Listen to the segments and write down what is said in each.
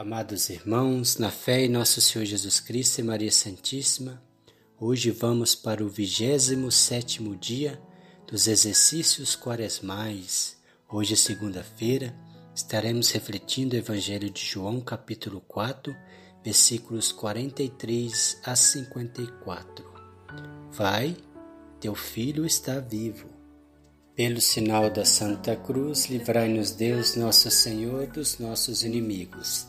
Amados irmãos, na fé em nosso Senhor Jesus Cristo e Maria Santíssima, hoje vamos para o 27 dia dos exercícios quaresmais. Hoje, segunda-feira, estaremos refletindo o Evangelho de João, capítulo 4, versículos 43 a 54. Vai, teu filho está vivo. Pelo sinal da Santa Cruz, livrai-nos Deus, nosso Senhor, dos nossos inimigos.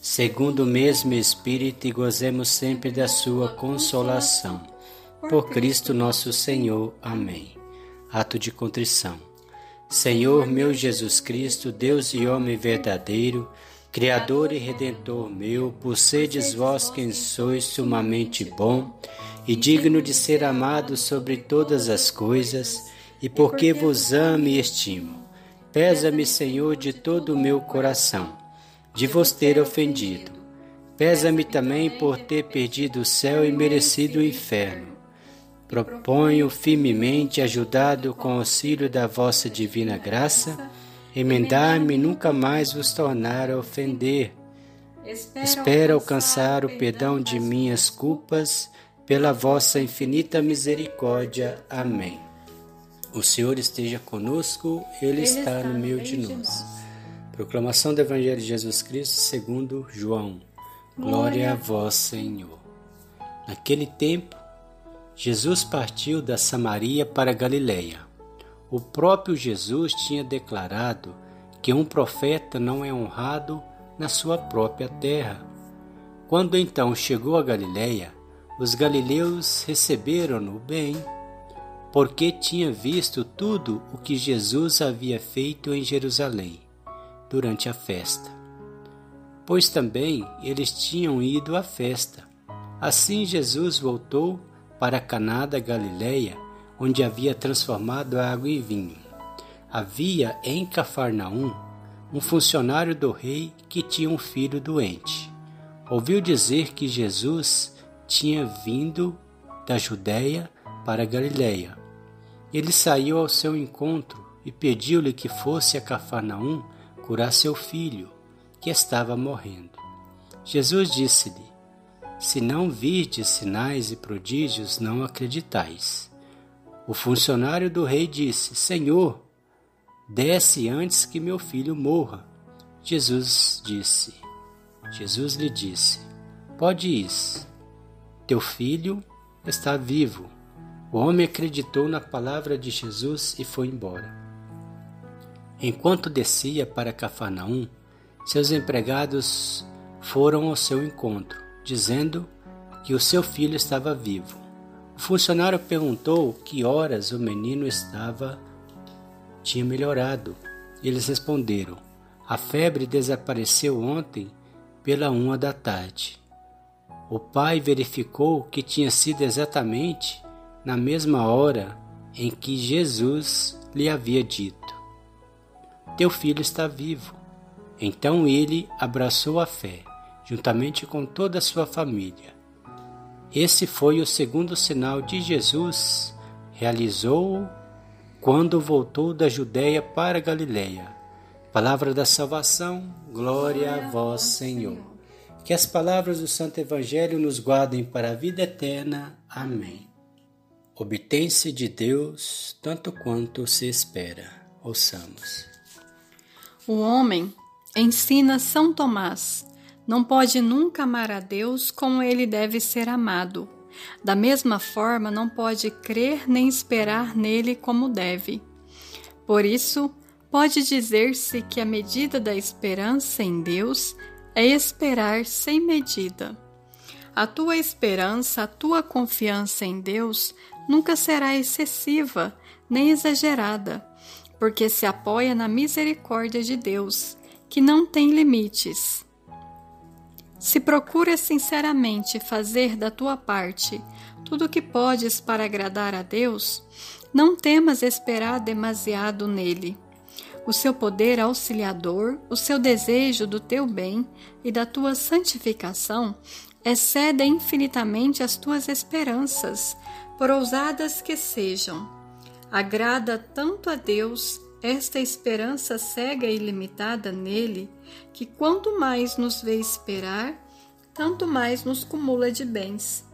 segundo o mesmo Espírito, e gozemos sempre da Sua consolação. Por Cristo nosso Senhor. Amém. Ato de contrição. Senhor meu Jesus Cristo, Deus e homem verdadeiro, Criador e Redentor meu, por sedes vós quem sois sumamente bom e digno de ser amado sobre todas as coisas, e porque vos amo e estimo. Pesa-me, Senhor, de todo o meu coração de vos ter ofendido. Pesa-me também por ter perdido o céu e merecido o inferno. Proponho firmemente, ajudado com o auxílio da vossa divina graça, emendar-me e nunca mais vos tornar a ofender. Espero alcançar o perdão de minhas culpas pela vossa infinita misericórdia. Amém. O Senhor esteja conosco, Ele, está no meio de nós. Proclamação do Evangelho de Jesus Cristo segundo João. Glória a vós, Senhor. Naquele tempo, Jesus partiu da Samaria para Galiléia. O próprio Jesus tinha declarado que um profeta não é honrado na sua própria terra. Quando então chegou a Galiléia, os galileus receberam-no bem, porque tinha visto tudo o que Jesus havia feito em Jerusalém durante a festa. Pois também eles tinham ido à festa. Assim Jesus voltou para Caná da Galileia, onde havia transformado água em vinho. Havia em Cafarnaum um funcionário do rei que tinha um filho doente. Ouviu dizer que Jesus tinha vindo da Judéia para a Galileia. Ele saiu ao seu encontro e pediu-lhe que fosse a Cafarnaum curar seu filho, que estava morrendo. Jesus disse-lhe: Se não virdes sinais e prodígios, não acreditais. O funcionário do rei disse: Senhor, desce antes que meu filho morra. Jesus disse: Jesus lhe disse: Pode ir. Teu filho está vivo. O homem acreditou na palavra de Jesus e foi embora. Enquanto descia para Cafarnaum, seus empregados foram ao seu encontro, dizendo que o seu filho estava vivo. O funcionário perguntou que horas o menino estava tinha melhorado. Eles responderam: A febre desapareceu ontem pela uma da tarde. O pai verificou que tinha sido exatamente na mesma hora em que Jesus lhe havia dito. Teu filho está vivo. Então ele abraçou a fé, juntamente com toda a sua família. Esse foi o segundo sinal de Jesus, realizou quando voltou da Judéia para a Galiléia. Palavra da salvação, glória a vós, Senhor. Que as palavras do Santo Evangelho nos guardem para a vida eterna. Amém. Obtém-se de Deus tanto quanto se espera. Ouçamos. O homem, ensina São Tomás, não pode nunca amar a Deus como ele deve ser amado. Da mesma forma, não pode crer nem esperar nele como deve. Por isso, pode dizer-se que a medida da esperança em Deus é esperar sem medida. A tua esperança, a tua confiança em Deus nunca será excessiva nem exagerada porque se apoia na misericórdia de Deus, que não tem limites. Se procuras sinceramente fazer da tua parte tudo o que podes para agradar a Deus, não temas esperar demasiado nele. O seu poder auxiliador, o seu desejo do teu bem e da tua santificação excedem infinitamente as tuas esperanças, por ousadas que sejam. Agrada tanto a Deus esta esperança cega e limitada nele, que quanto mais nos vê esperar, tanto mais nos cumula de bens.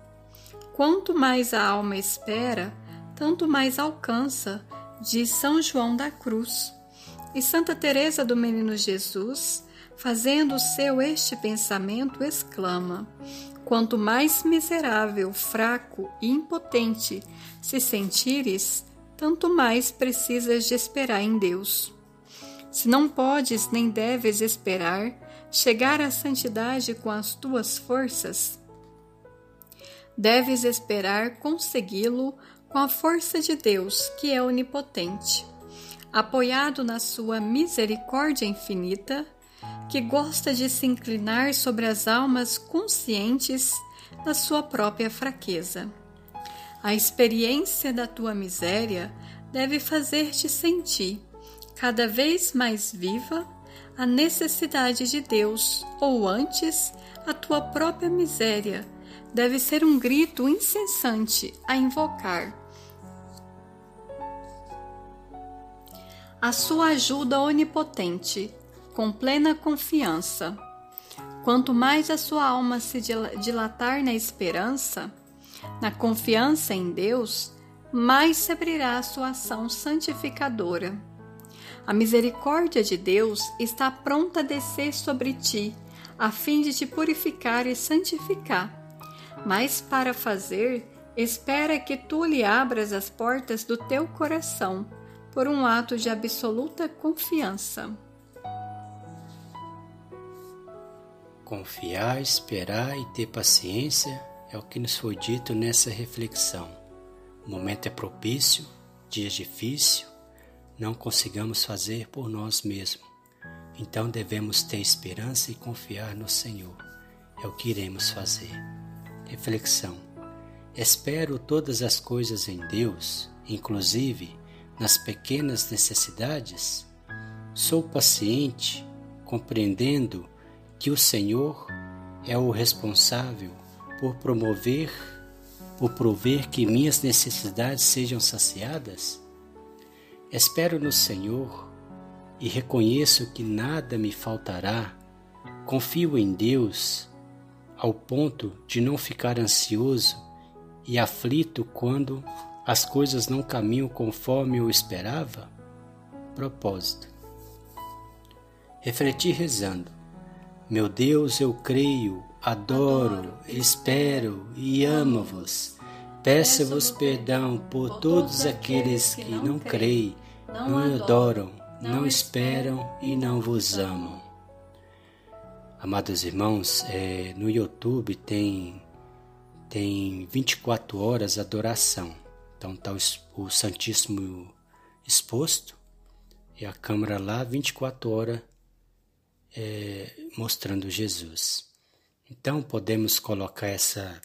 Quanto mais a alma espera, tanto mais alcança, diz São João da Cruz. E Santa Teresa do Menino Jesus, fazendo seu este pensamento, exclama: Quanto mais miserável, fraco e impotente se sentires, tanto mais precisas de esperar em Deus. Se não podes nem deves esperar chegar à santidade com as tuas forças, deves esperar consegui-lo com a força de Deus, que é onipotente, apoiado na sua misericórdia infinita, que gosta de se inclinar sobre as almas conscientes da sua própria fraqueza. A experiência da tua miséria deve fazer-te sentir, cada vez mais viva, a necessidade de Deus, ou antes, a tua própria miséria deve ser um grito incessante a invocar. A sua ajuda onipotente, com plena confiança. Quanto mais a sua alma se dilatar na esperança, na confiança em Deus, mais se abrirá a sua ação santificadora. A misericórdia de Deus está pronta a descer sobre ti, a fim de te purificar e santificar. Mas para fazer, espera que tu lhe abras as portas do teu coração, por um ato de absoluta confiança. Confiar, esperar e ter paciência é o que nos foi dito nessa reflexão. O momento é propício, dias difícil, não consigamos fazer por nós mesmos. Então devemos ter esperança e confiar no Senhor. É o que iremos fazer. Reflexão. Espero todas as coisas em Deus, inclusive nas pequenas necessidades. Sou paciente, compreendendo que o Senhor é o responsável por promover, por prover que minhas necessidades sejam saciadas? Espero no Senhor e reconheço que nada me faltará. Confio em Deus ao ponto de não ficar ansioso e aflito quando as coisas não caminham conforme eu esperava? Propósito. Refletir rezando. Meu Deus, eu creio adoro, espero e amo-vos. Peço-vos perdão por todos aqueles que não creem, não adoram, não esperam e não vos amam. Amados irmãos, é, no YouTube tem tem 24 horas adoração. Então está o, o Santíssimo exposto e a câmera lá 24 horas é, mostrando Jesus. Então podemos colocar essa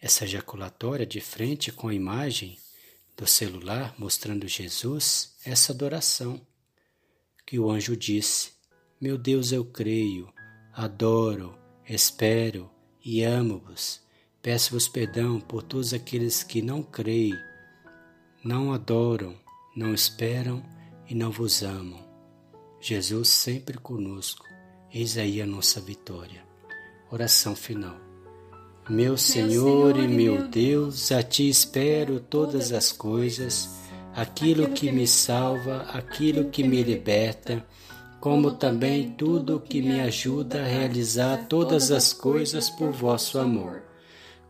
essa ejaculatória de frente com a imagem do celular mostrando Jesus, essa adoração que o anjo disse: Meu Deus, eu creio, adoro, espero e amo-vos. Peço-vos perdão por todos aqueles que não creem, não adoram, não esperam e não vos amam. Jesus sempre conosco, eis aí a nossa vitória. Oração final. Meu Senhor e meu Deus, a Ti espero todas as coisas, aquilo que me salva, aquilo que me liberta, como também tudo que me ajuda a realizar todas as coisas por vosso amor.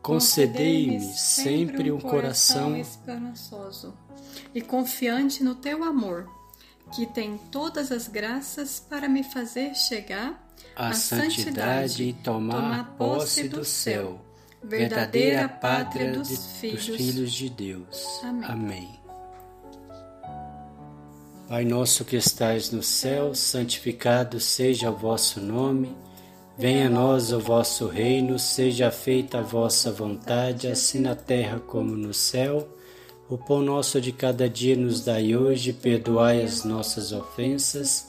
Concedei-me sempre um coração esperançoso e confiante no Teu amor, que tem todas as graças para me fazer chegar a santidade e tomar posse do céu, verdadeira pátria dos, filhos, dos filhos de Deus. Amém. Amém. Pai nosso que estais no céu, santificado seja o vosso nome. Venha a nós o vosso reino, seja feita a vossa vontade, assim na terra como no céu. O pão nosso de cada dia nos dai hoje, perdoai as nossas ofensas,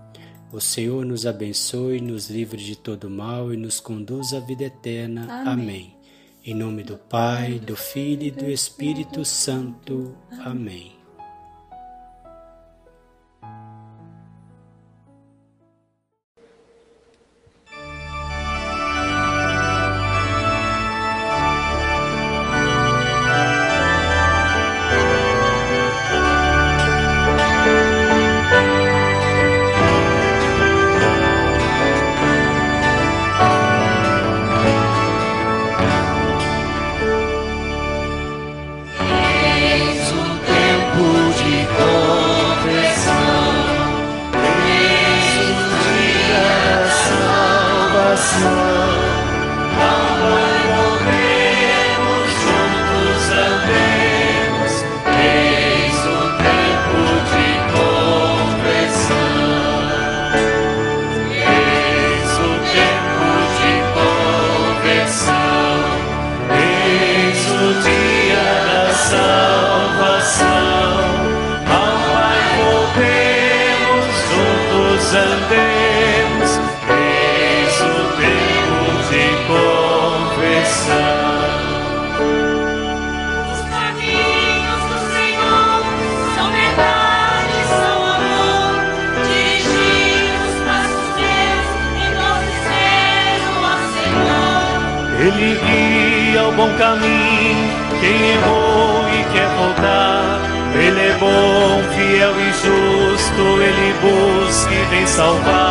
O Senhor nos abençoe, nos livre de todo mal e nos conduz à vida eterna. Amém. Amém. Em nome do Pai, do Filho e do Espírito Santo. Amém. Bom caminho, quem errou e quer voltar. Ele é bom, fiel e justo, ele busca e vem salvar.